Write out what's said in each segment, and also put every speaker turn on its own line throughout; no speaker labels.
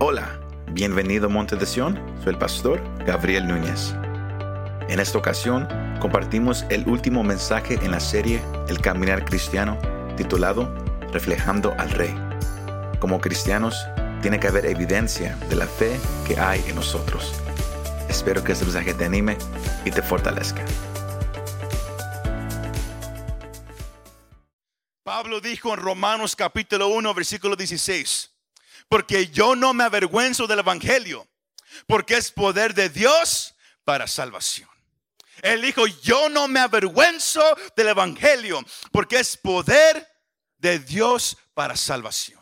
Hola, bienvenido a Monte de Sion, soy el pastor Gabriel Núñez. En esta ocasión compartimos el último mensaje en la serie El Caminar Cristiano, titulado Reflejando al Rey. Como cristianos, tiene que haber evidencia de la fe que hay en nosotros. Espero que este mensaje te anime y te fortalezca.
Pablo dijo en Romanos capítulo 1, versículo 16, porque yo no me avergüenzo del Evangelio, porque es poder de Dios para salvación. Él dijo, yo no me avergüenzo del Evangelio, porque es poder de Dios para salvación.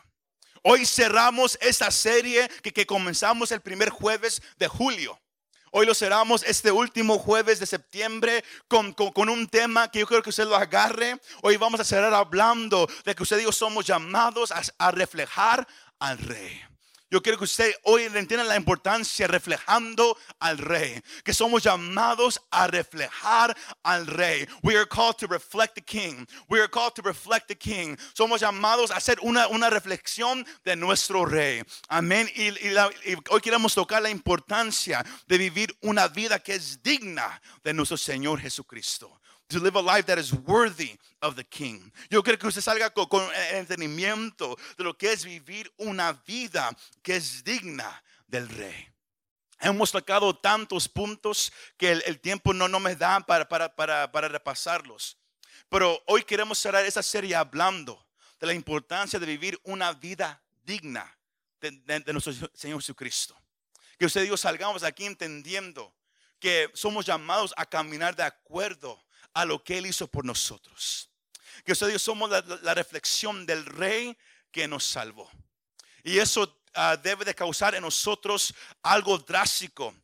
Hoy cerramos esta serie que, que comenzamos el primer jueves de julio. Hoy lo cerramos este último jueves de septiembre con, un tema que yo creo que usted lo agarre. Hoy vamos a cerrar hablando de que usted y yo somos llamados a reflejar al rey. Yo quiero que usted hoy entienda la importancia reflejando al rey, que somos llamados a reflejar al rey. We are called to reflect the king. We are called to reflect the king. Somos llamados a hacer una, una reflexión de nuestro rey. Amén. Y, y hoy queremos tocar la importancia de vivir una vida que es digna de nuestro Señor Jesucristo to live a life that is worthy of the king. Yo quiero que usted salga con, con entendimiento de lo que es vivir una vida que es digna del rey. Hemos tocado tantos puntos que el, el tiempo no, no me da para, para, para, para repasarlos. Pero hoy queremos cerrar esa serie hablando de la importancia de vivir una vida digna de nuestro Señor Jesucristo. Que usted y yo salgamos aquí entendiendo que somos llamados a caminar de acuerdo a lo que Él hizo por nosotros. Que ustedes somos la, reflexión del Rey que nos salvó. Y eso ah, debe de causar en nosotros algo drástico.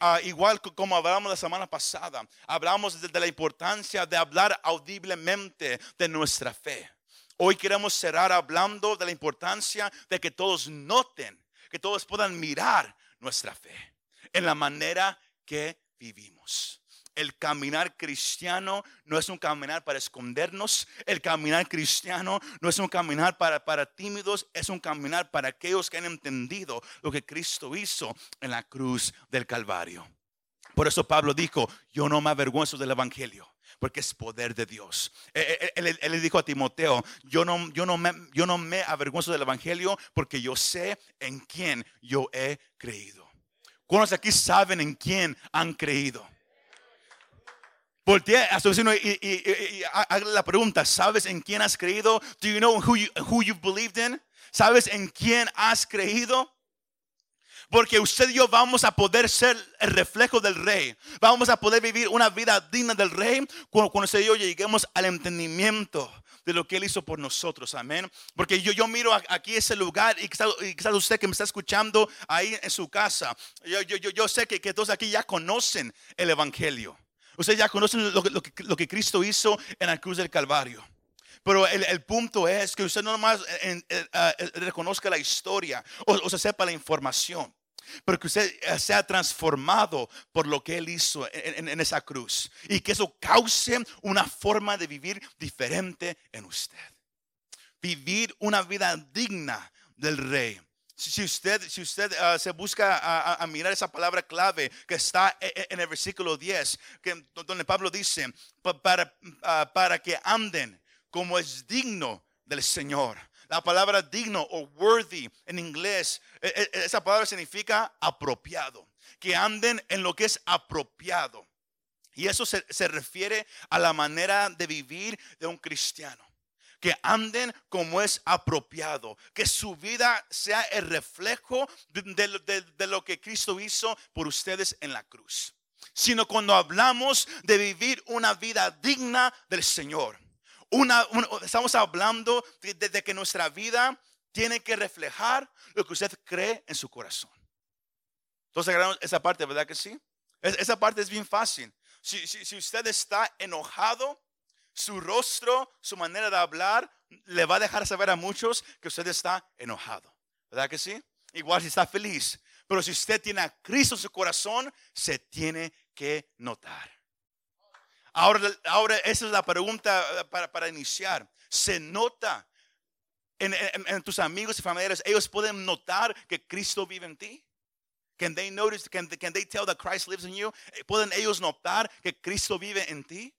Ah, igual como hablamos la semana pasada, hablamos de, la importancia de hablar audiblemente de nuestra fe. Hoy queremos cerrar hablando de la importancia de que todos noten, que todos puedan mirar nuestra fe en la manera que vivimos. El caminar cristiano no es un caminar para escondernos. El caminar cristiano no es un caminar para, para tímidos. Es un caminar para aquellos que han entendido lo que Cristo hizo en la cruz del Calvario. Por eso Pablo dijo, yo no me avergüenzo del Evangelio porque es poder de Dios. Él, le dijo a Timoteo, yo no, yo, no me, yo no me avergüenzo del Evangelio porque yo sé en quién yo he creído. ¿Cuántos aquí saben en quién han creído? Voltea a su vecino y, y, la pregunta, ¿sabes en quién has creído? Do you know who you, who you believed in? ¿Sabes en quién has creído? Porque usted y yo vamos a poder ser el reflejo del rey. Vamos a poder vivir una vida digna del rey cuando, cuando usted y yo lleguemos al entendimiento de lo que Él hizo por nosotros. Amén. Porque yo, yo miro aquí ese lugar y quizás, usted que me está escuchando ahí en su casa, yo, yo, yo sé que, que todos aquí ya conocen el Evangelio. Ustedes ya conocen lo, lo, que Cristo hizo en la cruz del Calvario. Pero el, punto es que usted no nomás eh, eh, eh, reconozca la historia o, se sepa la información, pero que usted sea transformado por lo que Él hizo en, esa cruz y que eso cause una forma de vivir diferente en usted. Vivir una vida digna del Rey. Si usted, si usted ah, se busca a, mirar esa palabra clave que está e, e, en el versículo 10, que, donde Pablo dice, para, ah, para que anden como es digno del Señor. La palabra digno o worthy en inglés, e, esa palabra significa apropiado. Que anden en lo que es apropiado. Y eso se, se refiere a la manera de vivir de un cristiano que anden como es apropiado, que su vida sea el reflejo de, lo que Cristo hizo por ustedes en la cruz, sino cuando hablamos de vivir una vida digna del Señor. Estamos hablando de, que nuestra vida tiene que reflejar lo que usted cree en su corazón. Entonces, esa parte, ¿verdad que sí? Esa parte es bien fácil. Si, si usted está enojado, su rostro, su manera de hablar, le va a dejar saber a muchos que usted está enojado. ¿Verdad que sí? Igual si está feliz. Pero si usted tiene a Cristo en su corazón, se tiene que notar. Ahora, ahora esa es la pregunta eh, para, para iniciar. ¿Se nota en, tus amigos y familiares, ellos pueden notar que Cristo vive en ti. Can they notice, can, can they tell that Christ lives in you? Eh, ¿Pueden ellos notar que Cristo vive en ti?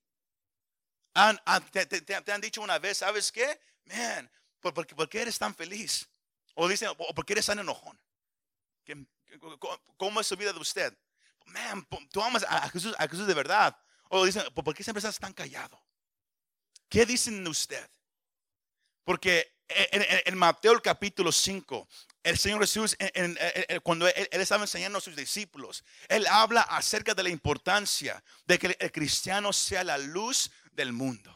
Han- han- te, te- te- han dicho una vez, ¿sabes qué? Man, ¿por, por, por qué eres tan feliz? O dicen, "¿O ¿por qué eres tan enojón? ¿Qué- cómo- ¿Cómo es su vida de usted? Man, tú amas a Jesús, a Jesús de verdad. O dicen, "¿Por qué siempre estás tan callado? ¿Qué dicen de usted? Porque en, en- en Mateo el capítulo 5, el Señor Jesús, en- cuando él, él estaba enseñando a sus discípulos, Él habla acerca de la importancia de que el cristiano sea la luz del mundo.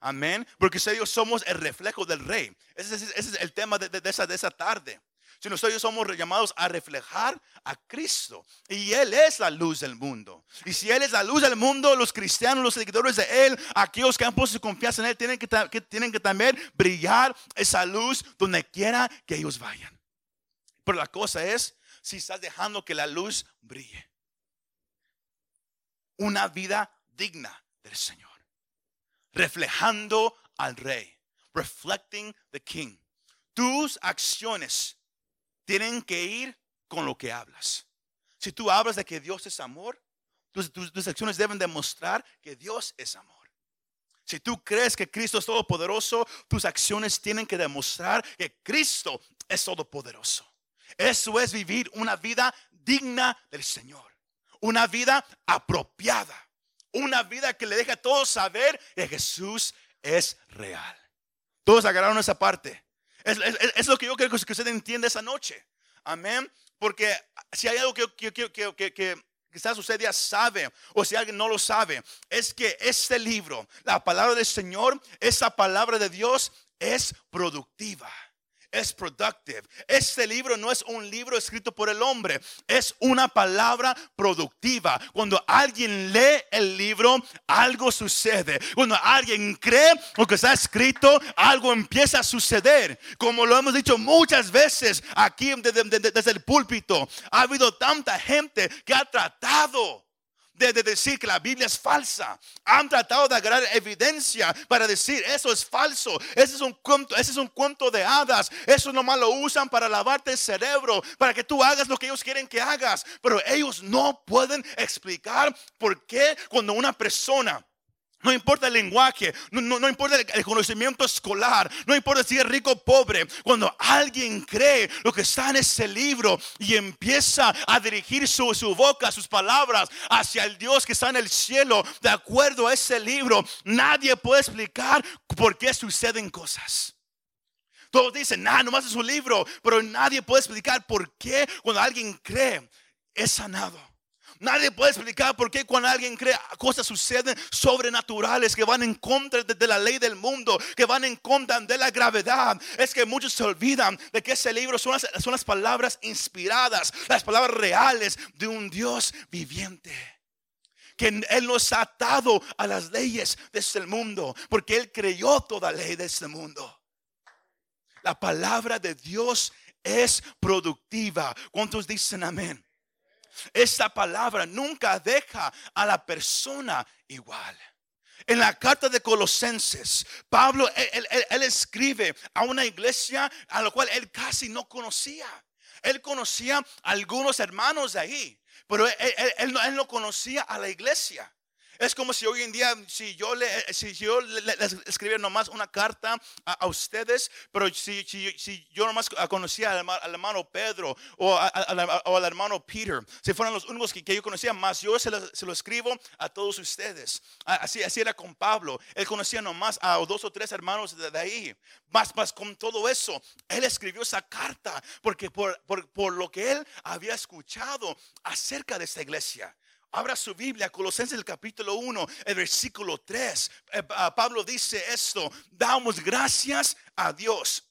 Amén. Porque ellos somos el reflejo del rey. Ese, es- el tema de, esa, de esa tarde. Si nosotros somos llamados a reflejar a Cristo. Y Él es la luz del mundo. Y si Él es la luz del mundo, los cristianos, los seguidores de Él, aquellos que han puesto su confianza en Él, tienen que, que- tienen que también brillar esa luz donde quiera que ellos vayan. Pero la cosa es si estás dejando que la luz brille. Una vida digna del Señor. Reflejando al Rey. Reflecting the King. Tus acciones tienen que ir con lo que hablas. Si tú hablas de que Dios es amor, tus, tus- tus acciones deben demostrar que Dios es amor. Si tú crees que Cristo es todopoderoso, tus acciones tienen que demostrar que Cristo es todopoderoso. Eso es vivir una vida digna del Señor. Una vida apropiada. Una vida que le deja a todos saber que Jesús es real. Todos agarraron esa parte. Es, lo que yo creo que usted entiende esa noche. Amén. Porque si hay algo que- que quizás usted ya sabe o si alguien no lo sabe, es que este libro, la palabra del Señor, esa palabra de Dios es productiva. Es productive. Este libro no es un libro escrito por el hombre, es una palabra productiva. Cuando alguien lee el libro, algo sucede. Cuando alguien cree lo que está escrito, algo empieza a suceder. Como lo hemos dicho muchas veces aquí de- de- de- desde el púlpito, ha habido tanta gente que ha tratado de, de decir que la Biblia es falsa. Han tratado de agarrar evidencia para decir eso es falso. Ese es un cuento, ese es un cuento de hadas. Eso nomás lo usan para lavarte el cerebro, para que tú hagas lo que ellos quieren que hagas. Pero ellos no pueden explicar por qué cuando una persona no importa el lenguaje, no, no- no importa el, conocimiento escolar, no importa si es rico o pobre. Cuando alguien cree lo que está en ese libro y empieza a dirigir su, su boca, sus palabras hacia el Dios que está en el cielo, de acuerdo a ese libro, nadie puede explicar por qué suceden cosas. Todos dicen, nada, nomás es un libro, pero nadie puede explicar por qué cuando alguien cree es sanado. Nadie puede explicar por qué cuando alguien cree cosas suceden sobrenaturales que van en contra de, la ley del mundo, que van en contra de la gravedad. Es que muchos se olvidan de que ese libro son las, son las palabras inspiradas, las palabras reales de un Dios viviente que Él nos ha atado a las leyes de este mundo, porque Él creyó toda ley de este mundo. La palabra de Dios es productiva. ¿Cuántos dicen amén? Esta palabra nunca deja a la persona igual. En la carta de Colosenses, Pablo, él, escribe a una iglesia a la cual él casi no conocía. Él conocía a algunos hermanos de ahí, pero él, él- no, él no conocía a la iglesia. Es como si hoy en día, si yo le, si yo le- le- les escribiera nomás una carta a, a ustedes, pero si, si, si yo nomás conocía al, al hermano Pedro o, a- a- o al hermano Peter, si fueran los únicos que, que yo conocía, más yo se lo, se lo escribo a todos ustedes. Así, así era con Pablo. Él conocía nomás a dos o tres hermanos de, de ahí. Más, más con todo eso, él escribió esa carta porque por, por, por lo que él había escuchado acerca de esta iglesia. Abra su Biblia, Colosenses el capítulo 1, el versículo 3. Eh, Pablo dice esto, damos gracias a Dios.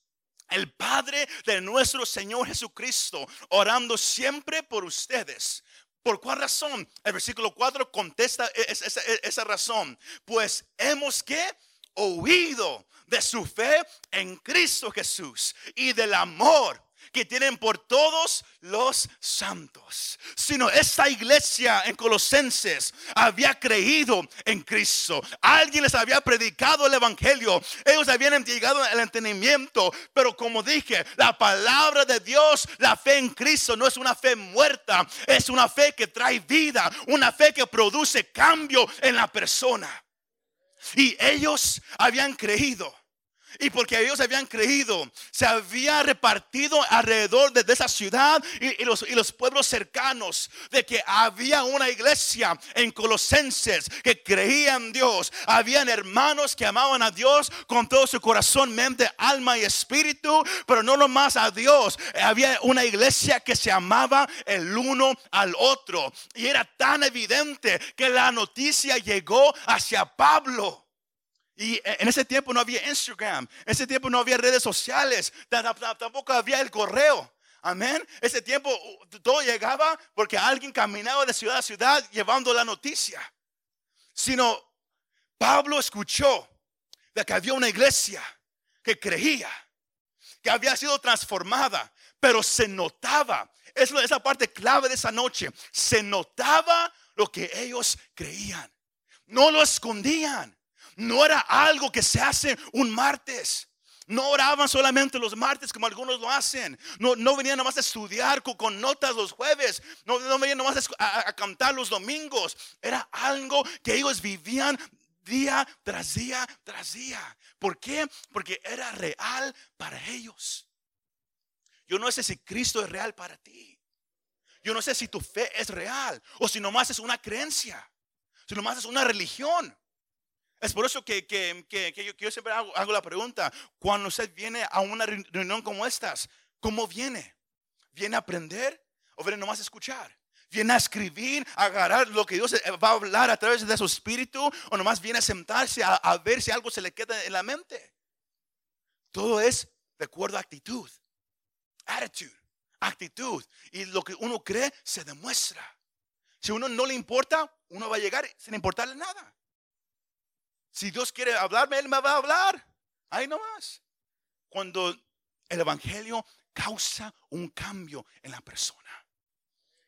El Padre de nuestro Señor Jesucristo, orando siempre por ustedes. ¿Por cuál razón? El versículo 4 contesta e- es- esa, esa razón. Pues hemos que oído de su fe en Cristo Jesús y del amor que tienen por todos los santos, sino esta iglesia en Colosenses había creído en Cristo. Alguien les había predicado el Evangelio. Ellos habían llegado al entendimiento, pero como dije, la palabra de Dios, la fe en Cristo no es una fe muerta, es una fe que trae vida, una fe que produce cambio en la persona. Y ellos habían creído. Y porque ellos habían creído, se había repartido alrededor de, esa ciudad y, los, y, los, pueblos cercanos de que había una iglesia en Colosenses que creían en Dios. Habían hermanos que amaban a Dios con todo su corazón, mente, alma y espíritu, pero no nomás a Dios. Había una iglesia que se amaba el uno al otro. Y era tan evidente que la noticia llegó hacia Pablo. Y en ese tiempo no había Instagram, en ese tiempo no había redes sociales, tampoco había el correo. Amén. Ese tiempo todo llegaba porque alguien caminaba de ciudad a ciudad llevando la noticia. Sino Pablo escuchó de que había una iglesia que creía, que había sido transformada, pero se notaba, es esa parte clave de esa noche, se notaba lo que ellos creían. No lo escondían no era algo que se hace un martes. No oraban solamente los martes como algunos lo hacen. No, no venían nomás a estudiar con, notas los jueves. No, no venían nomás a, a, cantar los domingos. Era algo que ellos vivían día tras día tras día. ¿Por qué? Porque era real para ellos. Yo no sé si Cristo es real para ti. Yo no sé si tu fe es real o si nomás es una creencia. Si nomás es una religión. Es por eso que, yo, siempre hago, la pregunta, cuando usted viene a una reunión como estas, ¿cómo viene? ¿Viene a aprender o viene nomás a escuchar? ¿Viene a escribir, a agarrar lo que Dios va a hablar a través de su espíritu o nomás viene a sentarse a, a ver si algo se le queda en la mente? Todo es de acuerdo a actitud, attitude, actitud. Y lo que uno cree se demuestra. Si uno no le importa, uno va a llegar sin importarle nada. Si Dios quiere hablarme, Él me va a hablar. Ahí nomás. Cuando el Evangelio causa un cambio en la persona.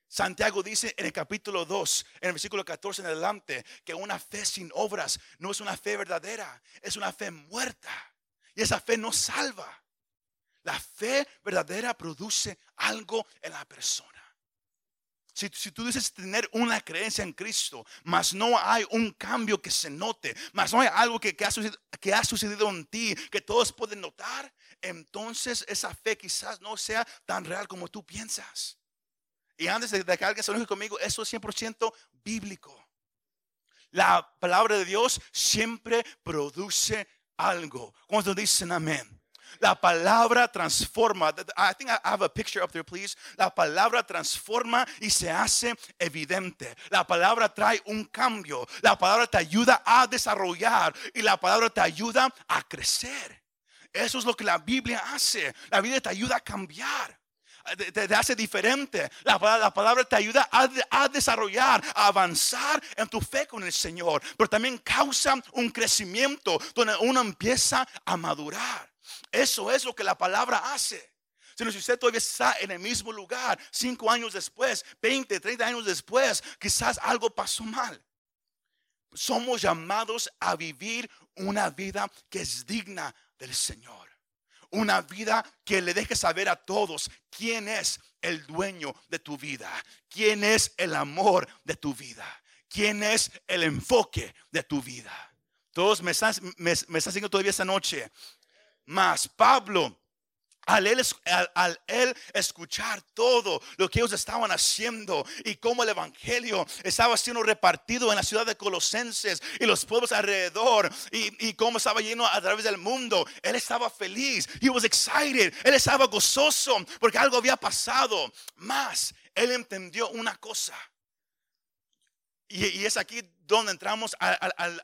Santiago dice en el capítulo 2, en el versículo 14 en adelante, que una fe sin obras no es una fe verdadera, es una fe muerta. Y esa fe no salva. La fe verdadera produce algo en la persona. Si, tú dices tener una creencia en Cristo, mas no hay un cambio que se note, mas no hay algo que, ha sucedido, que ha en ti que todos pueden notar, entonces esa fe quizás no sea tan real como tú piensas. Y antes de, que alguien se enoje conmigo, eso es 100% bíblico. La palabra de Dios siempre produce algo. Cuando dicen amén. La palabra transforma. I think I have a picture up there, please. La palabra transforma y se hace evidente. La palabra trae un cambio. La palabra te ayuda a desarrollar y la palabra te ayuda a crecer. Eso es lo que la Biblia hace. La Biblia te ayuda a cambiar. Te, hace diferente. La, palabra te ayuda a, a, desarrollar, a avanzar en tu fe con el Señor. Pero también causa un crecimiento donde uno empieza a madurar. Eso es lo que la palabra hace. Si usted todavía está en el mismo lugar, cinco años después, 20, 30 años después, quizás algo pasó mal. Somos llamados a vivir una vida que es digna del Señor. Una vida que le deje saber a todos quién es el dueño de tu vida, quién es el amor de tu vida, quién es el enfoque de tu vida. Todos me están, me, todavía esta noche. Mas Pablo, al él, escuchar todo lo que ellos estaban haciendo y cómo el evangelio estaba siendo repartido en la ciudad de Colosenses y los pueblos alrededor y, cómo estaba lleno a través del mundo, él estaba feliz. He was excited. Él estaba gozoso porque algo había pasado. Más, él entendió una cosa. Y, es aquí donde entramos al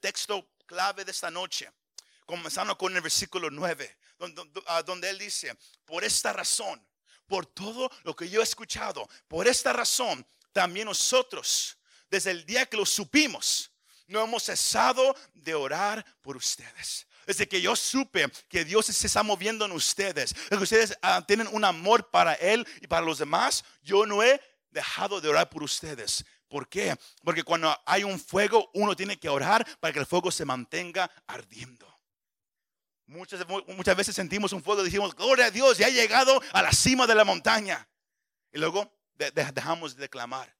texto clave de esta noche comenzando con el versículo 9, ah, donde, él dice, por esta razón, por todo lo que yo he escuchado, por esta razón, también nosotros, desde el día que lo supimos, no hemos cesado de orar por ustedes. Desde que yo supe que Dios se está moviendo en ustedes, que ustedes ah, tienen un amor para Él y para los demás, yo no he dejado de orar por ustedes. ¿Por qué? Porque cuando hay un fuego, uno tiene que orar para que el fuego se mantenga ardiendo. Muchas, muchas veces sentimos un fuego y decimos, gloria a Dios, ya he llegado a la cima de la montaña. Y luego dejamos de clamar,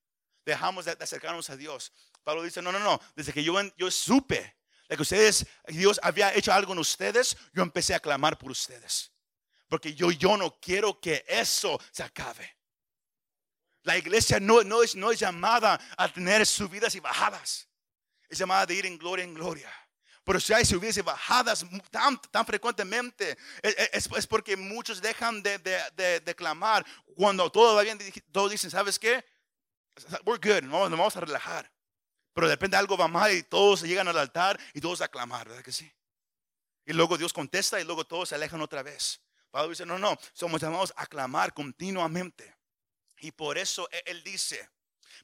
dejamos de, acercarnos a Dios. Pablo dice, no, no, no, desde que yo, yo supe que ustedes, Dios había hecho algo en ustedes, yo empecé a clamar por ustedes. Porque yo, yo no quiero que eso se acabe. La iglesia no, no, es, no es llamada a tener subidas y bajadas. Es llamada de ir en gloria en gloria. Pero si hay subidas y bajadas tan, tan frecuentemente, e, e, es, es, porque muchos dejan de, de, de, clamar cuando todo va bien. Todos dicen, ¿sabes qué? We're good, nos vamos a relajar. Pero de repente algo va mal y todos llegan al altar y todos a clamar, ¿verdad que sí? Y luego Dios contesta y luego todos se alejan otra vez. Pablo dice, no, no, somos llamados a clamar continuamente. Y por eso e, Él dice,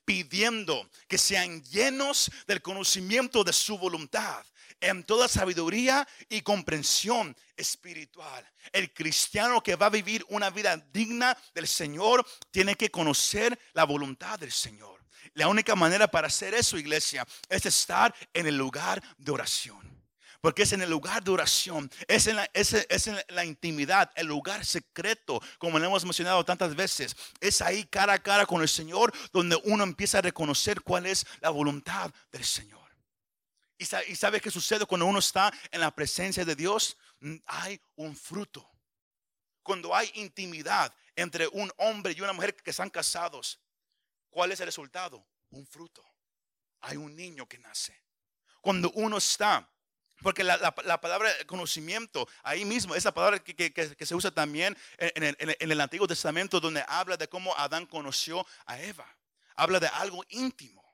pidiendo que sean llenos del conocimiento de su voluntad en toda sabiduría y comprensión espiritual. El cristiano que va a vivir una vida digna del Señor tiene que conocer la voluntad del Señor. La única manera para hacer eso, iglesia, es estar en el lugar de oración. Porque es en el lugar de oración, es en, la, intimidad, el lugar secreto, como lo hemos mencionado tantas veces. Es ahí cara a cara con el Señor donde uno empieza a reconocer cuál es la voluntad del Señor. ¿Y sabe, qué sucede cuando uno está en la presencia de Dios? Mm, hay un fruto. Cuando hay intimidad entre un hombre y una mujer que están casados, ¿cuál es el resultado? Un fruto. Hay un niño que nace. Cuando uno está porque la, palabra conocimiento, ahí mismo, esa palabra que, se usa también en el, en el, Antiguo Testamento, donde habla de cómo Adán conoció a Eva. Habla de algo íntimo.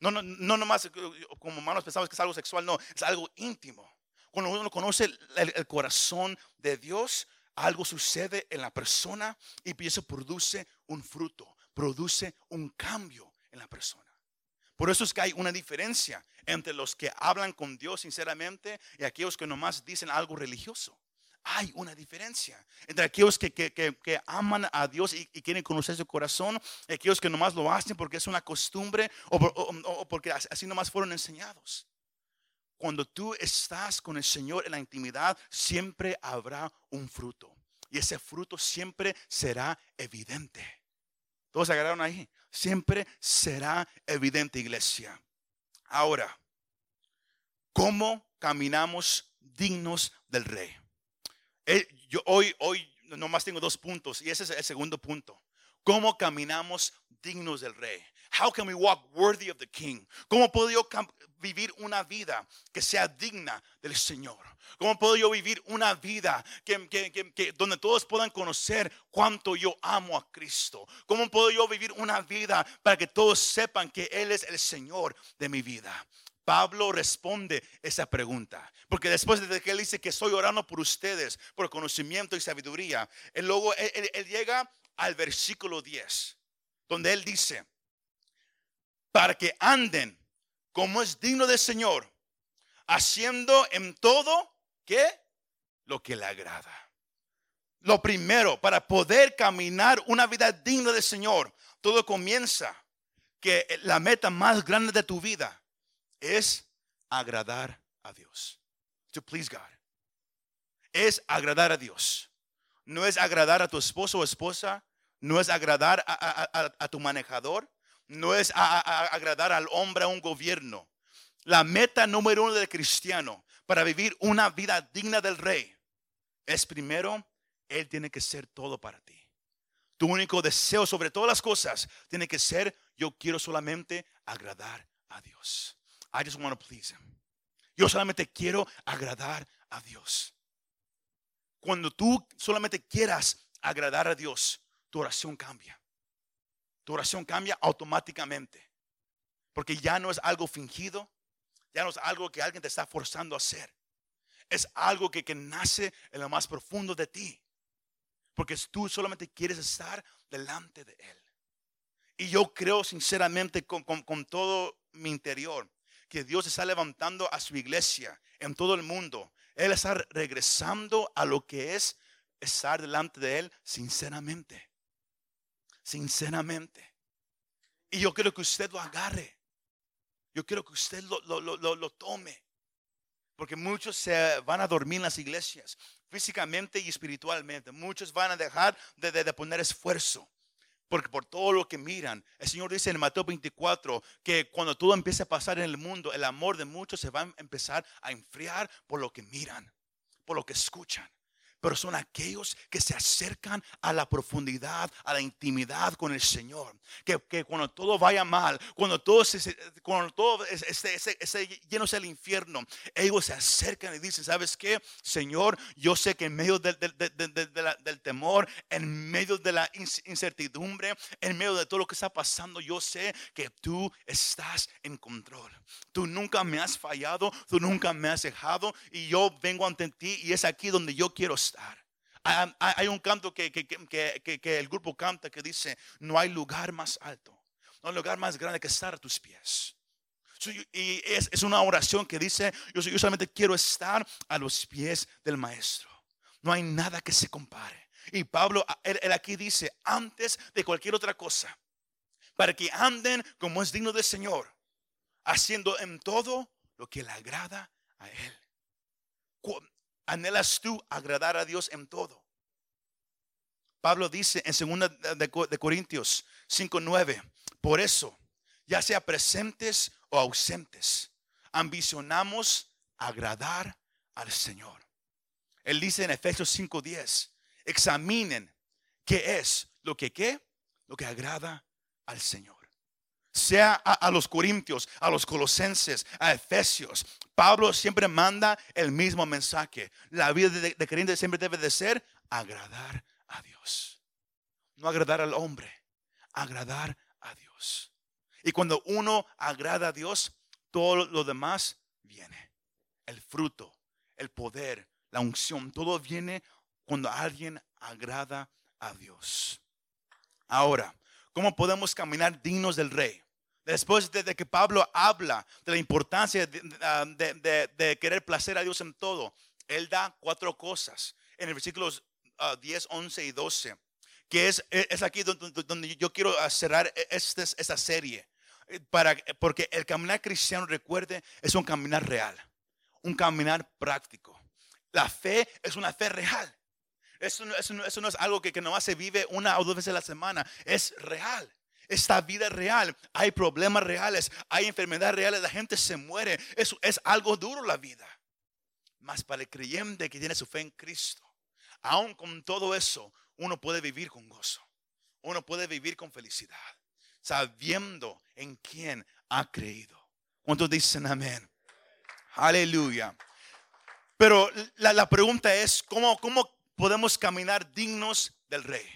No, no, no nomás como humanos pensamos que es algo sexual, no, es algo íntimo. Cuando uno conoce el, corazón de Dios, algo sucede en la persona y eso produce un fruto, produce un cambio en la persona. Por eso es que hay una diferencia entre los que hablan con Dios sinceramente y aquellos que nomás dicen algo religioso. Hay una diferencia entre aquellos que, que, aman a Dios y, quieren conocer su corazón y aquellos que nomás lo hacen porque es una costumbre o, porque así nomás fueron enseñados. Cuando tú estás con el Señor en la intimidad, siempre habrá un fruto. Y ese fruto siempre será evidente. Todos se agarraron ahí. Siempre será evidente, iglesia. Ahora, ¿cómo caminamos dignos del Rey? Yo hoy, hoy nomás tengo dos puntos y ese es el segundo punto. ¿Cómo caminamos dignos del rey? How can we walk worthy of the king? ¿Cómo puedo yo vivir una vida que sea digna del Señor? ¿Cómo puedo yo vivir una vida que, que, donde todos puedan conocer cuánto yo amo a Cristo? ¿Cómo puedo yo vivir una vida para que todos sepan que Él es el Señor de mi vida? Pablo responde esa pregunta. Porque después de que él dice que estoy orando por ustedes, por conocimiento y sabiduría, él luego él, llega al versículo 10, donde él dice, para que anden como es digno del Señor, haciendo en todo que lo que le agrada. Lo primero, para poder caminar una vida digna del Señor, todo comienza que la meta más grande de tu vida es agradar a Dios. To please God. Es agradar a Dios. No es agradar a tu esposo o esposa. No es agradar a, tu manejador. No es agradar al hombre, a un gobierno. La meta número uno del cristiano para vivir una vida digna del rey es primero, Él tiene que ser todo para ti. Tu único deseo sobre todas las cosas tiene que ser, yo quiero solamente agradar a Dios. I just want to please him. Yo solamente quiero agradar a Dios. Cuando tú solamente quieras agradar a Dios, tu oración cambia. Tu oración cambia automáticamente. Porque ya no es algo fingido, ya no es algo que alguien te está forzando a hacer. Es algo que, que nace en lo más profundo de ti. Porque tú solamente quieres estar delante de Él. Y yo creo sinceramente con todo mi interior que Dios está levantando a su iglesia en todo el mundo. Él está regresando a lo que es estar delante de Él sinceramente. Sinceramente. Y yo quiero que usted lo agarre. Yo quiero que usted lo, lo, tome. Porque muchos se van a dormir en las iglesias, físicamente y espiritualmente. Muchos van a dejar de, de, poner esfuerzo. Porque por todo lo que miran, el Señor dice en Mateo 24 que cuando todo empiece a pasar en el mundo, el amor de muchos se va a empezar a enfriar por lo que miran, por lo que escuchan pero son aquellos que se acercan a la profundidad, a la intimidad con el Señor. Que, cuando todo vaya mal, cuando todo, se, cuando todo esté, lleno sea el infierno, ellos se acercan y dicen, ¿sabes qué? Señor, yo sé que en medio del, del temor, en medio de la incertidumbre, en medio de todo lo que está pasando, yo sé que tú estás en control. Tú nunca me has fallado, tú nunca me has dejado y yo vengo ante ti y es aquí donde yo quiero. Hay un canto que, el grupo canta que dice, no hay lugar más alto, no hay lugar más grande que estar a tus pies. Y es, una oración que dice, yo, solamente quiero estar a los pies del maestro. No hay nada que se compare. Y Pablo, él, aquí dice, antes de cualquier otra cosa, para que anden como es digno del Señor, haciendo en todo lo que le agrada a Él anhelas tú agradar a Dios en todo. Pablo dice en 2 de Corintios 5:9, por eso, ya sea presentes o ausentes, ambicionamos agradar al Señor. Él dice en Efesios 5:10, examinen qué es lo que qué, lo que agrada al Señor sea a, los corintios, a los colosenses, a efesios. Pablo siempre manda el mismo mensaje. La vida de, de creyente siempre debe de ser agradar a Dios. No agradar al hombre, agradar a Dios. Y cuando uno agrada a Dios, todo lo demás viene. El fruto, el poder, la unción, todo viene cuando alguien agrada a Dios. Ahora, ¿Cómo podemos caminar dignos del rey? Después de, que Pablo habla de la importancia ah, de, querer placer a Dios en todo, él da cuatro cosas en el versículos 10, ah, 11 y 12, que es, es aquí donde, yo quiero cerrar esta, esta serie. Eh, para, porque el caminar cristiano, recuerde, es un caminar real, un caminar práctico. La fe es una fe real. Eso no, eso no, es algo que, que nomás se vive una o dos veces a la semana. Es real. Esta vida es real. Hay problemas reales. Hay enfermedades reales. La gente se muere. Eso es algo duro la vida. Mas para el creyente que tiene su fe en Cristo, aún con todo eso, uno puede vivir con gozo. Uno puede vivir con felicidad. Sabiendo en quién ha creído. ¿Cuántos dicen amén? Aleluya. Pero la, la pregunta es, ¿cómo, cómo podemos caminar dignos del rey?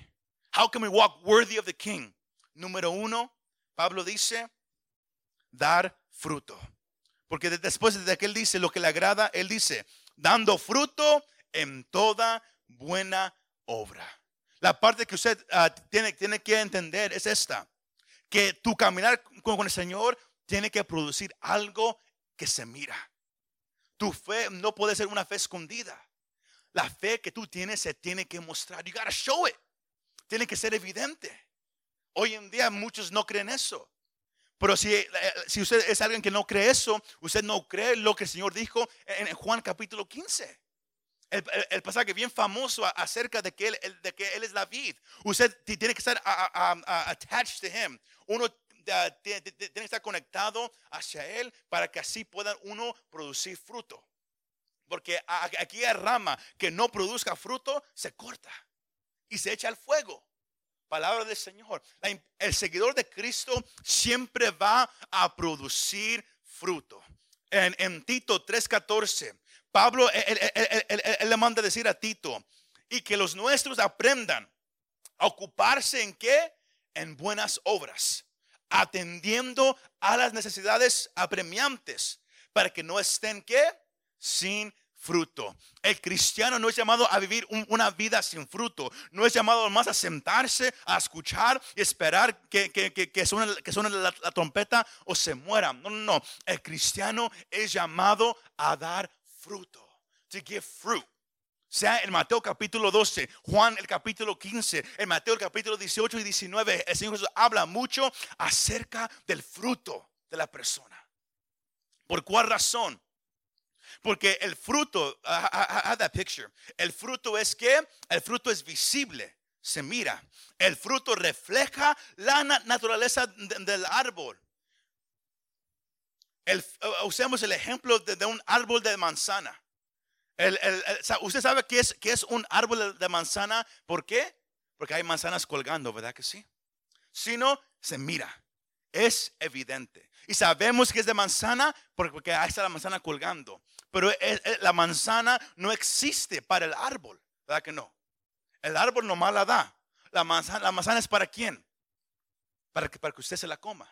How can we walk worthy of the king? Número uno, Pablo dice, dar fruto. Porque después de que él dice lo que le agrada, él dice, dando fruto en toda buena obra. La parte que usted ah, tiene, tiene que entender es esta, que tu caminar con el Señor tiene que producir algo que se mira. Tu fe no puede ser una fe escondida. La fe que tú tienes se tiene que mostrar. You gotta show it. Tiene que ser evidente. Hoy en día muchos no creen eso. Pero si, eh, si usted es alguien que no cree eso, usted no cree lo que el Señor dijo en Juan capítulo 15. El, pasaje bien famoso acerca de que, él, de que Él es la vid. Usted tiene que estar attached to Him. Uno tiene que estar conectado hacia Él para que así pueda uno producir fruto. Porque aquí hay rama que no produzca fruto, se corta y se echa al fuego. Palabra del Señor. El seguidor de Cristo siempre va a producir fruto. En, Tito 3:14, Pablo él, le manda decir a Tito, y que los nuestros aprendan a ocuparse en qué? En buenas obras, atendiendo a las necesidades apremiantes, para que no estén qué? Sin fruto. El cristiano no es llamado a vivir una vida sin fruto. No es llamado más a sentarse, a escuchar y esperar que, que, que, suene, que suene la, la, trompeta o se muera. No, no, no. El cristiano es llamado a dar fruto. To give fruit sea en Mateo capítulo 12, Juan el capítulo 15, en Mateo el capítulo 18 y 19, el Señor Jesús habla mucho acerca del fruto de la persona. ¿Por cuál razón? Porque el fruto, I, that picture. El fruto es que el fruto es visible, se mira. El fruto refleja la naturaleza del árbol. usemos el ejemplo de un árbol de manzana usted sabe que es, que es un árbol de manzana. ¿Por qué? Porque hay manzanas colgando, ¿verdad que sí? Si no, se mira. Es evidente. Y sabemos que es de manzana porque ahí está la manzana colgando. Pero la manzana no existe para el árbol, ¿verdad que no? El árbol nomás la da. La manzana, la manzana es para quién? Para que, para que usted se la coma.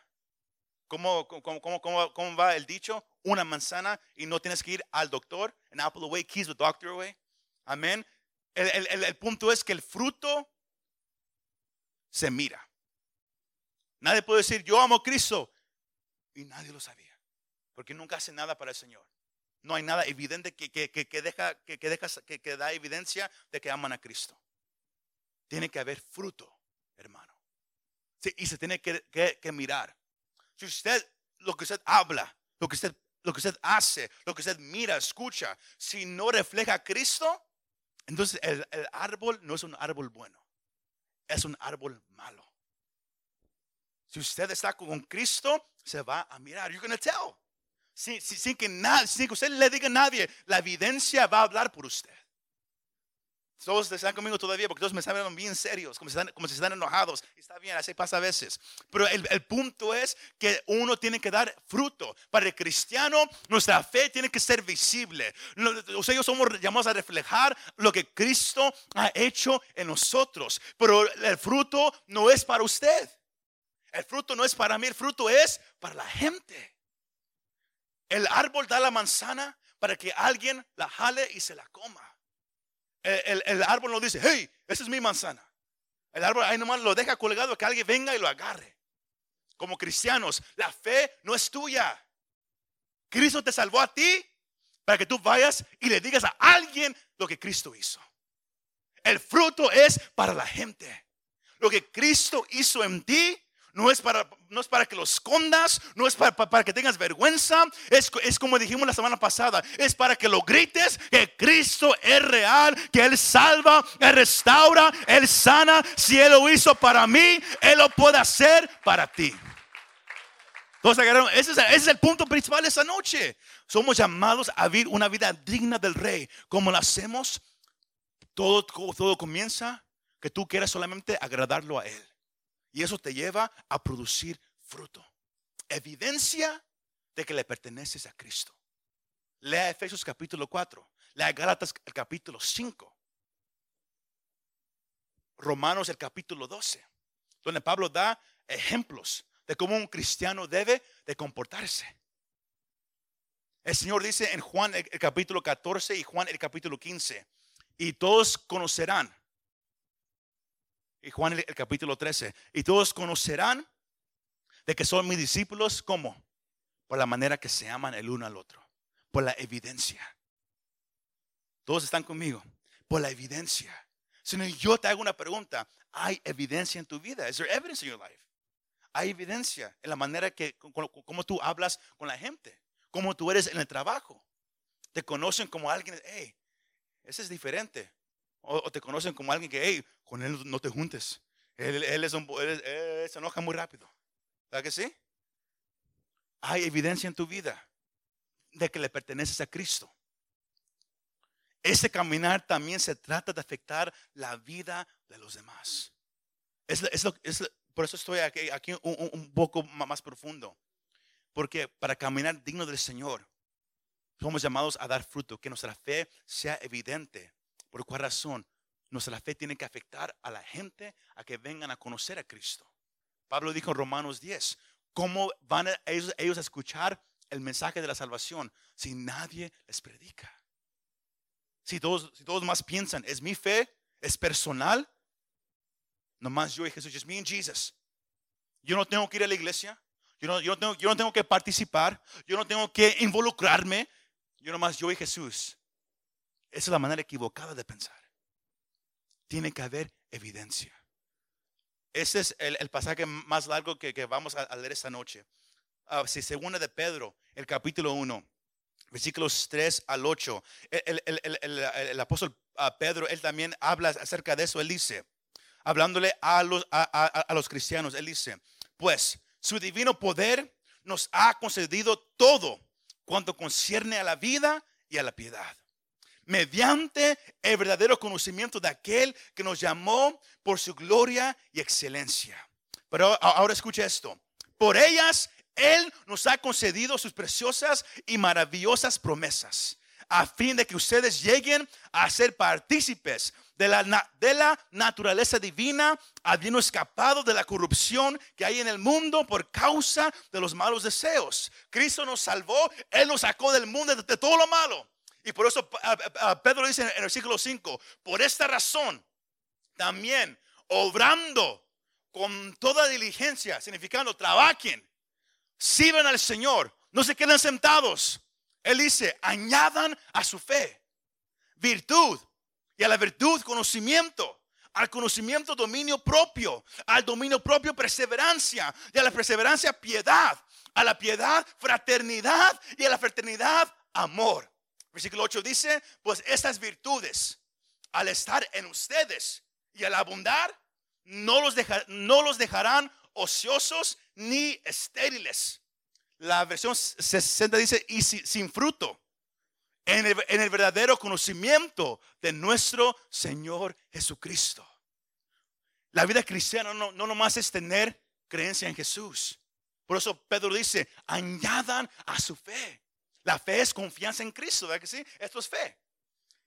¿Cómo, cómo, cómo, cómo, va el dicho? Una manzana y no tienes que ir al doctor. An apple away keys the doctor away. Amén. El, el, el, punto es que el fruto se mira. Nadie puede decir, yo amo a Cristo. Y nadie lo sabía. Porque nunca hace nada para el Señor. No hay nada evidente que, que, que, deja, que, deja, que, da evidencia de que aman a Cristo. Tiene que haber fruto, hermano. y se tiene que, mirar. Si usted, lo que usted habla, lo que usted, lo que usted hace, lo que usted mira, escucha, si no refleja a Cristo, entonces el, árbol no es un árbol bueno, es un árbol malo. Si usted está con Cristo, se va a mirar. You're going tell. Sin, que sin que usted le diga a nadie, la evidencia va a hablar por usted. Todos están conmigo todavía porque todos me están bien serios, como si están, como están enojados. Está bien, así pasa a veces. Pero el, punto es que uno tiene que dar fruto. Para el cristiano, nuestra fe tiene que ser visible. Nosotros somos llamados a reflejar lo que Cristo ha hecho en nosotros. Pero el fruto no es para usted. El fruto no es para mí, el fruto es para la gente. El árbol da la manzana para que alguien la jale y se la coma el, árbol no dice, hey, esa es mi manzana. El árbol ahí nomás lo deja colgado que alguien venga y lo agarre. Como cristianos, la fe no es tuya. Cristo te salvó a ti para que tú vayas y le digas a alguien lo que Cristo hizo. El fruto es para la gente. Lo que Cristo hizo en ti no es para, no es para que lo escondas, no es para, para, que tengas vergüenza, es, es, como dijimos la semana pasada, es para que lo grites que Cristo es real, que Él salva, Él restaura, Él sana. Si Él lo hizo para mí, Él lo puede hacer para ti. Entonces, ese es, el punto principal de esta noche. Somos llamados a vivir una vida digna del Rey. como lo hacemos? Todo, todo comienza que tú quieras solamente agradarlo a Él. Y eso te lleva a producir fruto. Evidencia de que le perteneces a Cristo. Lea Efesios capítulo 4. Lea Gálatas el capítulo 5. Romanos el capítulo 12. Donde Pablo da ejemplos de cómo un cristiano debe de comportarse. El Señor dice en Juan el, capítulo 14 y Juan el capítulo 15. Y todos conocerán y Juan el, capítulo 13. Y todos conocerán de que son mis discípulos como por la manera que se aman el uno al otro, por la evidencia. Todos están conmigo, por la evidencia. Si no, yo te hago una pregunta, ¿hay evidencia en tu vida? ¿Is there evidence in your life? Hay evidencia en la manera que, como tú hablas con la gente, como tú eres en el trabajo. Te conocen como alguien, hey, ese es diferente. O, te conocen como alguien que, hey, con él no te juntes. Él, es un, se enoja muy rápido. ¿Verdad que sí? Hay evidencia en tu vida de que le perteneces a Cristo. Ese caminar también se trata de afectar la vida de los demás. Es, por eso estoy aquí, aquí un, un, poco más profundo. Porque para caminar digno del Señor, somos llamados a dar fruto, que nuestra fe sea evidente. ¿Por cuál razón? Nuestra fe tiene que afectar a la gente a que vengan a conocer a Cristo. Pablo dijo en Romanos 10, ¿cómo van ellos, a escuchar el mensaje de la salvación si nadie les predica? Si todos, si todos más piensan, es mi fe, es personal, nomás yo y Jesús, es me and Jesus. Yo no tengo que ir a la iglesia, yo no, yo, no tengo, yo no tengo que participar, yo no tengo que involucrarme, yo nomás yo y Jesús. Esa es la manera equivocada de pensar. Tiene que haber evidencia. Ese es el, pasaje más largo que, vamos a, leer esta noche. Uh, si segunda de Pedro, el capítulo 1, versículos 3 al 8. El, apóstol ah, Pedro, él también habla acerca de eso. Él dice, hablándole a los, a los cristianos, él dice, pues su divino poder nos ha concedido todo cuanto concierne a la vida y a la piedad mediante el verdadero conocimiento de aquel que nos llamó por su gloria y excelencia. Pero ahora escucha esto. Por ellas Él nos ha concedido sus preciosas y maravillosas promesas, a fin de que ustedes lleguen a ser partícipes de la, de la naturaleza divina, habiendo escapado de la corrupción que hay en el mundo por causa de los malos deseos. Cristo nos salvó, Él nos sacó del mundo de todo lo malo. Y por eso Pedro dice en el versículo 5, por esta razón, también obrando con toda diligencia, significando trabajen, sirven al Señor, no se queden sentados. Él dice, añadan a su fe virtud y a la virtud conocimiento. Al conocimiento dominio propio, al dominio propio perseverancia y a la perseverancia piedad, a la piedad fraternidad y a la fraternidad amor. Versículo 8 dice, pues estas virtudes, al estar en ustedes y al abundar, no los, no los dejarán ociosos ni estériles. La versión 60 dice, y sin fruto, en el, verdadero conocimiento de nuestro Señor Jesucristo. La vida cristiana no, no nomás es tener creencia en Jesús. Por eso Pedro dice, añadan a su fe. La fe es confianza en Cristo, ¿verdad que sí? Esto es fe.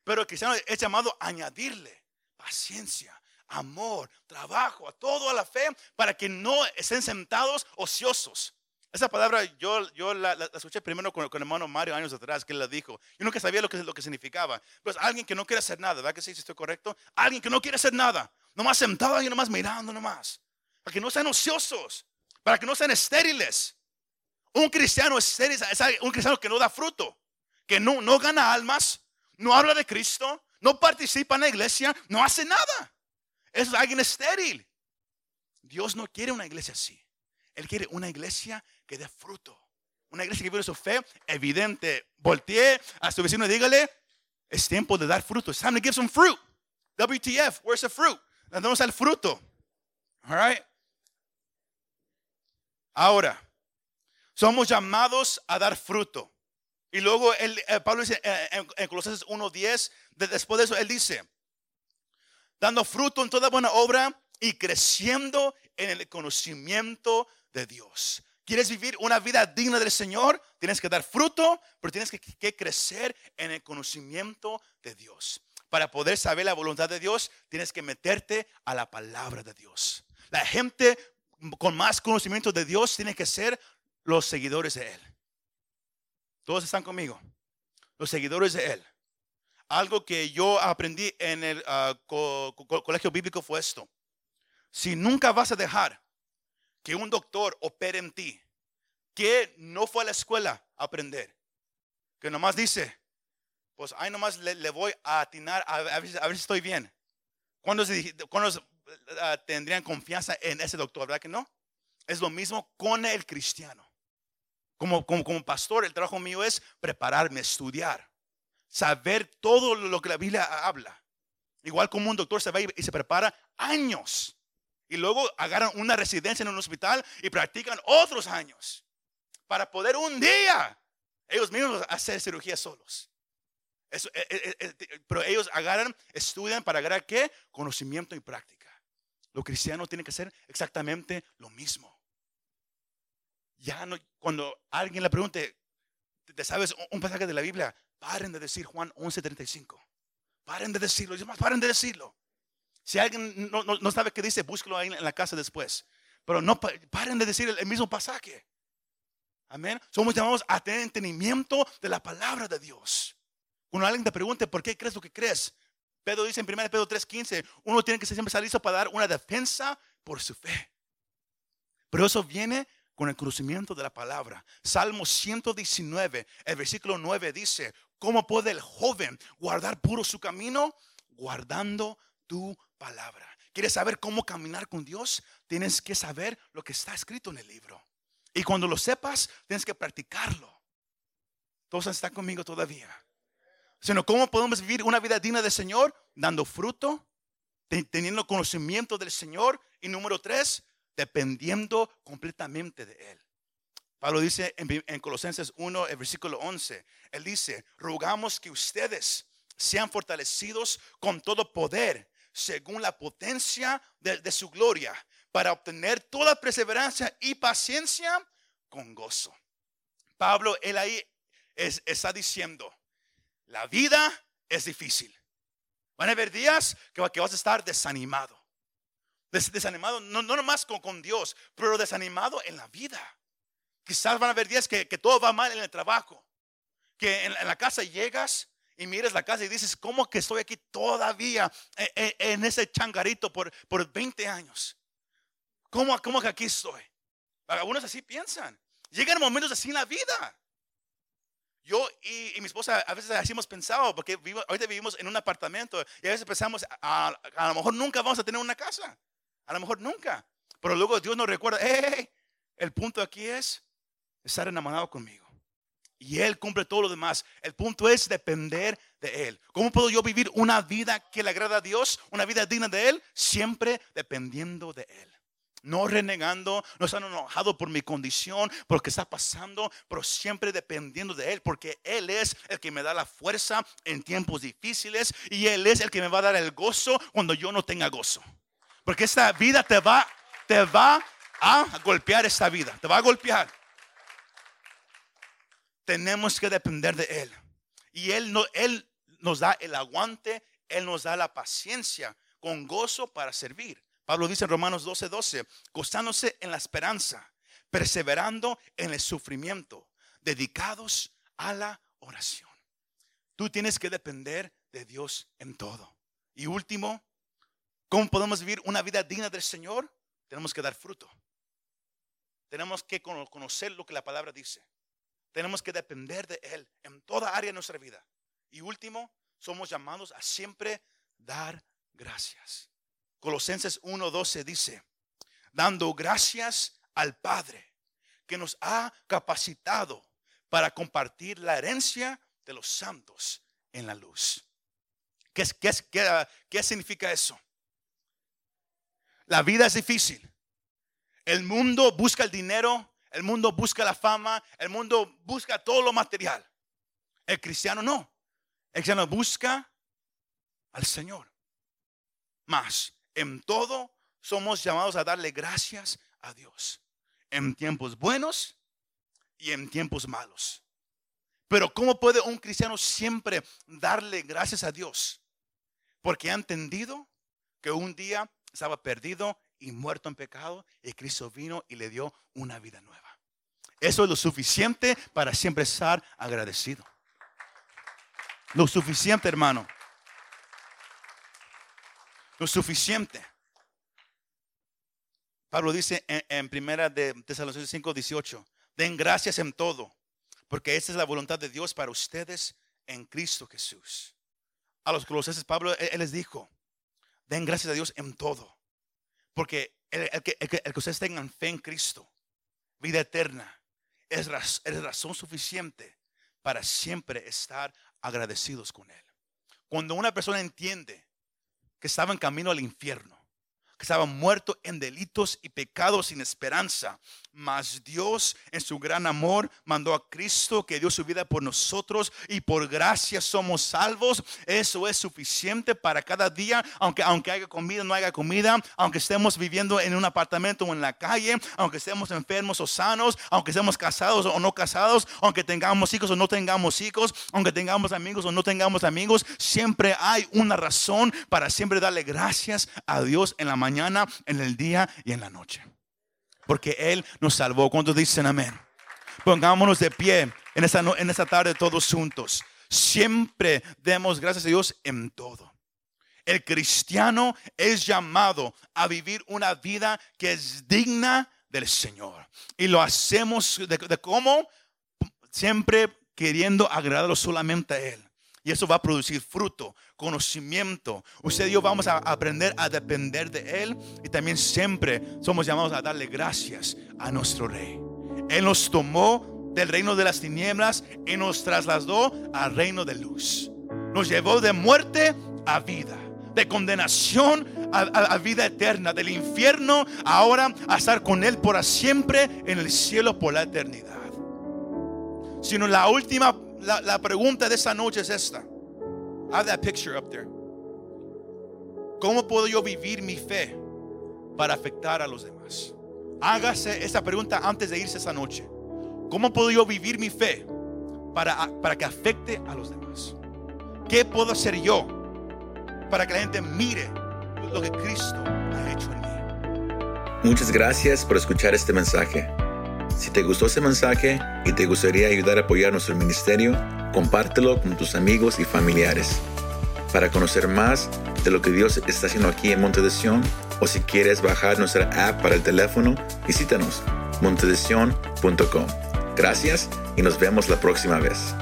Pero el cristiano es llamado a añadirle paciencia, amor, trabajo, a todo a la fe para que no estén sentados ociosos. Esa palabra yo, yo la, escuché primero con, el hermano Mario años atrás, que él la dijo. Yo nunca sabía lo que, lo que significaba. Pues alguien que no quiere hacer nada, ¿verdad que sí? Si estoy correcto. Alguien que no quiere hacer nada. Nomás sentado ahí, nomás mirando, nomás. Para que no sean ociosos. Para que no sean estériles. Un cristiano es, un cristiano que no da fruto, que no, no gana almas, no habla de Cristo, no participa en la iglesia, no hace nada. Es alguien estéril. Dios no quiere una iglesia así. Él quiere una iglesia que dé fruto. Una iglesia que vive su fe evidente. Voltee a su vecino dígale, es tiempo de dar fruto. It's time to give some fruit. WTF, where's the fruit? Damos el fruto. All right. Ahora, somos llamados a dar fruto. Y luego eh, Pablo dice eh, en, en Colosenses 1.10, después de eso, él dice, dando fruto en toda buena obra y creciendo en el conocimiento de Dios. ¿Quieres vivir una vida digna del Señor? Tienes que dar fruto, pero tienes que, que, crecer en el conocimiento de Dios. Para poder saber la voluntad de Dios, tienes que meterte a la palabra de Dios. La gente con más conocimiento de Dios tiene que ser los seguidores de Él. Todos están conmigo. Los seguidores de Él. Algo que yo aprendí en el ah, colegio bíblico fue esto. Si nunca vas a dejar que un doctor opere en ti, que no fue a la escuela a aprender, que nomás dice, pues ahí nomás le, voy a atinar a, ver, si estoy bien. ¿Cuándo, ah, tendrían confianza en ese doctor? ¿Verdad que no? Es lo mismo con el cristiano. Como, como, pastor, el trabajo mío es prepararme, estudiar, saber todo lo que la Biblia habla. Igual como un doctor se va y se prepara años. Y luego agarran una residencia en un hospital y practican otros años. Para poder un día ellos mismos hacer cirugía solos. Eh, eh, eh, pero ellos agarran, estudian para agarrar qué? Conocimiento y práctica. Los cristianos tienen que hacer exactamente lo mismo. Ya no, cuando alguien le pregunte, ¿te sabes un pasaje de la Biblia? Paren de decir Juan 11:35. Paren de decirlo. Paren de decirlo. Si alguien no, no, sabe qué dice, búsquelo ahí en la casa después. Pero no paren de decir el, mismo pasaje. Amén. Somos llamados a tener entendimiento de la palabra de Dios. Cuando alguien te pregunte por qué crees lo que crees, Pedro dice en 1 Pedro 3:15, uno tiene que siempre estar para dar una defensa por su fe. Pero eso viene con el conocimiento de la palabra. Salmo 119, el versículo 9 dice, ¿cómo puede el joven guardar puro su camino? Guardando tu palabra. ¿Quieres saber cómo caminar con Dios? Tienes que saber lo que está escrito en el libro. Y cuando lo sepas, tienes que practicarlo. Todos están conmigo todavía. Sino, ¿cómo podemos vivir una vida digna del Señor? Dando fruto, teniendo conocimiento del Señor. Y número tres, dependiendo completamente de Él. Pablo dice en, Colosenses 1, el versículo 11, Él dice, rogamos que ustedes sean fortalecidos con todo poder, según la potencia de, su gloria, para obtener toda perseverancia y paciencia con gozo. Pablo, él ahí está diciendo, la vida es difícil. Van a haber días que, que vas a estar desanimado desanimado, no, no nomás con, Dios, pero desanimado en la vida. Quizás van a haber días que, que todo va mal en el trabajo, que en, la casa llegas y miras la casa y dices, ¿cómo que estoy aquí todavía en, en ese changarito por, por 20 años? ¿Cómo, ¿Cómo que aquí estoy? Algunos así piensan. Llegan momentos así en la vida. Yo y, mi esposa a veces así hemos pensado, porque vivo, ahorita vivimos en un apartamento y a veces pensamos, a, lo mejor nunca vamos a tener una casa. A lo mejor nunca. Pero luego Dios nos recuerda, el punto aquí es estar enamorado conmigo. Y Él cumple todo lo demás. El punto es depender de Él. ¿Cómo puedo yo vivir una vida que le agrada a Dios? Una vida digna de Él. Siempre dependiendo de Él. No renegando, no estando enojado por mi condición, por lo que está pasando, pero siempre dependiendo de Él, porque Él es el que me da la fuerza en tiempos difíciles y Él es el que me va a dar el gozo cuando yo no tenga gozo. Porque esta vida te va, te va a golpear esta vida, te va a golpear. Tenemos que depender de Él. Y Él, no, él nos da el aguante, Él nos da la paciencia con gozo para servir. Pablo dice en Romanos 12, 12, gozándose en la esperanza, perseverando en el sufrimiento, dedicados a la oración. Tú tienes que depender de Dios en todo. Y último, ¿Cómo podemos vivir una vida digna del Señor? Tenemos que dar fruto. Tenemos que conocer lo que la palabra dice. Tenemos que depender de Él en toda área de nuestra vida. Y último, somos llamados a siempre dar gracias. Colosenses 1:12 dice, dando gracias al Padre que nos ha capacitado para compartir la herencia de los santos en la luz. ¿Qué, qué, significa eso? La vida es difícil. El mundo busca el dinero, el mundo busca la fama, el mundo busca todo lo material. El cristiano no. El cristiano busca al Señor. Más, en todo somos llamados a darle gracias a Dios. En tiempos buenos y en tiempos malos. Pero ¿cómo puede un cristiano siempre darle gracias a Dios? Porque ha entendido que un día estaba perdido y muerto en pecado y Cristo vino y le dio una vida nueva. Eso es lo suficiente para siempre estar agradecido. Lo suficiente, hermano. Lo suficiente. Pablo dice en, primera de Tesalonicenses 5, 18, den gracias en todo, porque esta es la voluntad de Dios para ustedes en Cristo Jesús. A los colosenses Pablo él les dijo, Den gracias a Dios en todo. Porque el, que, ustedes tengan fe en Cristo, vida eterna, es, es razón suficiente para siempre estar agradecidos con Él. Cuando una persona entiende que estaba en camino al infierno, que estaba muerto en delitos y pecados sin esperanza. Mas Dios en su gran amor mandó a Cristo que dio su vida por nosotros y por gracia somos salvos. Eso es suficiente para cada día, aunque, aunque haya comida, no haya comida, aunque estemos viviendo en un apartamento o en la calle, aunque estemos enfermos o sanos, aunque estemos casados o no casados, aunque tengamos hijos o no tengamos hijos, aunque tengamos amigos o no tengamos amigos, siempre hay una razón para siempre darle gracias a Dios en la mañana, en el día y en la noche. Porque Él nos salvó. Cuando dicen amén? Pongámonos de pie en esta, en esta tarde todos juntos. Siempre demos gracias a Dios en todo. El cristiano es llamado a vivir una vida que es digna del Señor. Y lo hacemos de, de cómo? Siempre queriendo agradarlo solamente a Él. Y eso va a producir fruto, conocimiento. Usted y yo vamos a aprender a depender de Él. Y también siempre somos llamados a darle gracias a nuestro Rey. Él nos tomó del reino de las tinieblas y nos trasladó al reino de luz. Nos llevó de muerte a vida, de condenación a, vida eterna, del infierno ahora a estar con Él por siempre en el cielo por la eternidad. Sino la última, la, pregunta de esta noche es esta. Have that picture up there. ¿Cómo puedo yo vivir mi fe para afectar a los demás? Hágase esa pregunta antes de irse esa noche. ¿Cómo puedo yo vivir mi fe para, para que afecte a los demás? ¿Qué puedo hacer yo para que la gente mire lo que Cristo ha hecho en mí?
Muchas gracias por escuchar este mensaje. Si te gustó ese mensaje y te gustaría ayudar a apoyar nuestro ministerio, compártelo con tus amigos y familiares. Para conocer más de lo que Dios está haciendo aquí en Monte de Sion, o si quieres bajar nuestra app para el teléfono, visítanos montedesion.com. Gracias y nos vemos la próxima vez.